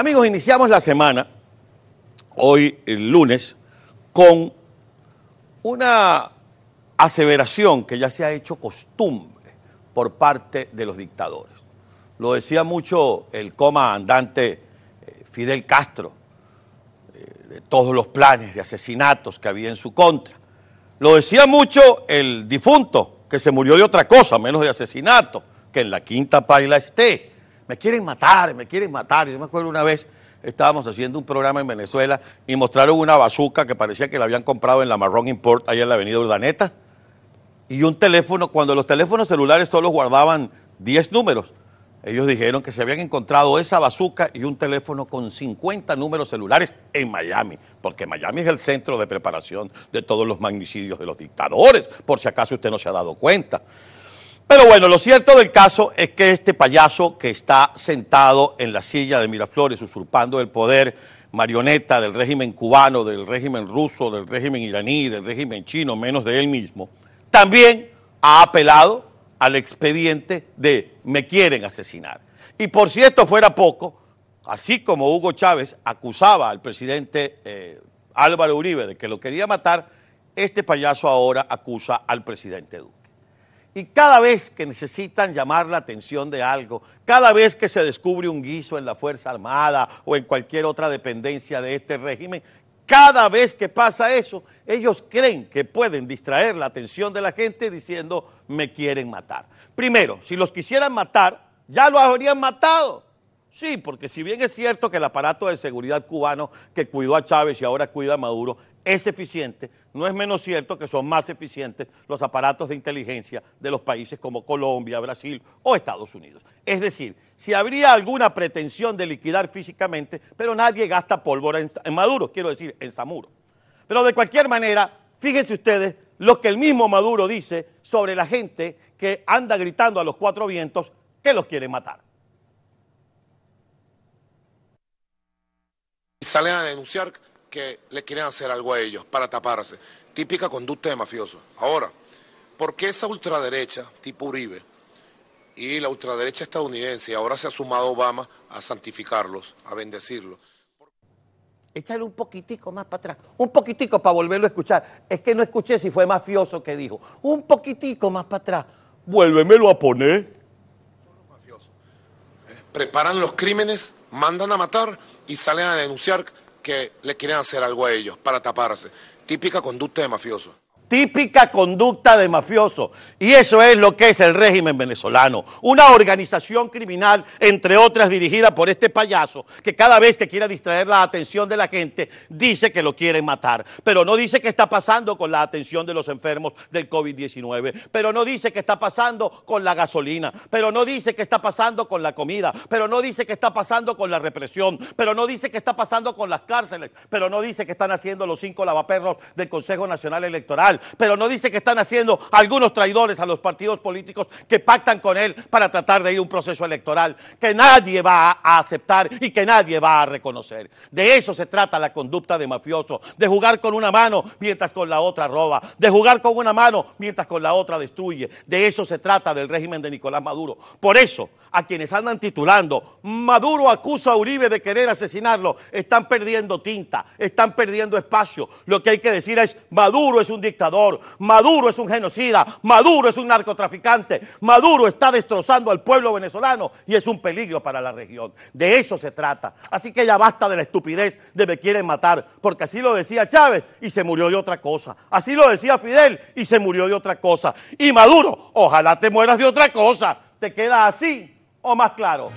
Amigos, iniciamos la semana, hoy el lunes, con una aseveración que ya se ha hecho costumbre por parte de los dictadores. Lo decía mucho el coma andante eh, Fidel Castro, eh, de todos los planes de asesinatos que había en su contra. Lo decía mucho el difunto, que se murió de otra cosa, menos de asesinato, que en la quinta paila esté. Me quieren matar, me quieren matar. Yo me acuerdo una vez, estábamos haciendo un programa en Venezuela y mostraron una bazuca que parecía que la habían comprado en la Marrón Import, allá en la avenida Urdaneta, y un teléfono, cuando los teléfonos celulares solo guardaban 10 números. Ellos dijeron que se habían encontrado esa bazuca y un teléfono con 50 números celulares en Miami, porque Miami es el centro de preparación de todos los magnicidios de los dictadores, por si acaso usted no se ha dado cuenta. Pero bueno, lo cierto del caso es que este payaso que está sentado en la silla de Miraflores, usurpando el poder, marioneta del régimen cubano, del régimen ruso, del régimen iraní, del régimen chino, menos de él mismo, también ha apelado al expediente de me quieren asesinar. Y por si esto fuera poco, así como Hugo Chávez acusaba al presidente eh, Álvaro Uribe de que lo quería matar, este payaso ahora acusa al presidente Duque. Y cada vez que necesitan llamar la atención de algo, cada vez que se descubre un guiso en la Fuerza Armada o en cualquier otra dependencia de este régimen, cada vez que pasa eso, ellos creen que pueden distraer la atención de la gente diciendo me quieren matar. Primero, si los quisieran matar, ya lo habrían matado. Sí, porque si bien es cierto que el aparato de seguridad cubano que cuidó a Chávez y ahora cuida a Maduro es eficiente, no es menos cierto que son más eficientes los aparatos de inteligencia de los países como Colombia, Brasil o Estados Unidos. Es decir, si habría alguna pretensión de liquidar físicamente, pero nadie gasta pólvora en, Maduro, quiero decir, en Zamuro. Pero de cualquier manera, fíjense ustedes lo que el mismo Maduro dice sobre la gente que anda gritando a los cuatro vientos que los quiere matar. Salen a denunciar que le quieren hacer algo a ellos para taparse. Típica conducta de mafioso. Ahora, ¿por qué esa ultraderecha tipo Uribe y la ultraderecha estadounidense, ahora se ha sumado Obama a santificarlos, a bendecirlos? Échale un poquitico más para atrás, un poquitico para volverlo a escuchar. Es que no escuché si fue mafioso que dijo. Un poquitico más para atrás. Vuélvemelo a poner. Son los mafiosos. ¿Eh? Preparan los crímenes, mandan a matar y salen a denunciar que le quieren hacer algo a ellos para taparse. Típica conducta de mafioso típica conducta de mafioso. Y eso es lo que es el régimen venezolano. Una organización criminal, entre otras dirigida por este payaso, que cada vez que quiera distraer la atención de la gente, dice que lo quieren matar. Pero no dice qué está pasando con la atención de los enfermos del COVID-19. Pero no dice qué está pasando con la gasolina. Pero no dice qué está pasando con la comida. Pero no dice qué está pasando con la represión. Pero no dice qué está pasando con las cárceles. Pero no dice qué están haciendo los cinco lavaperros del Consejo Nacional Electoral pero no dice que están haciendo algunos traidores a los partidos políticos que pactan con él para tratar de ir a un proceso electoral que nadie va a aceptar y que nadie va a reconocer. De eso se trata la conducta de mafioso, de jugar con una mano mientras con la otra roba, de jugar con una mano mientras con la otra destruye. De eso se trata del régimen de Nicolás Maduro. Por eso, a quienes andan titulando, Maduro acusa a Uribe de querer asesinarlo, están perdiendo tinta, están perdiendo espacio. Lo que hay que decir es, Maduro es un Maduro es un genocida, Maduro es un narcotraficante, Maduro está destrozando al pueblo venezolano y es un peligro para la región. De eso se trata. Así que ya basta de la estupidez de me quieren matar, porque así lo decía Chávez y se murió de otra cosa. Así lo decía Fidel y se murió de otra cosa. Y Maduro, ojalá te mueras de otra cosa. ¿Te queda así? o más claro.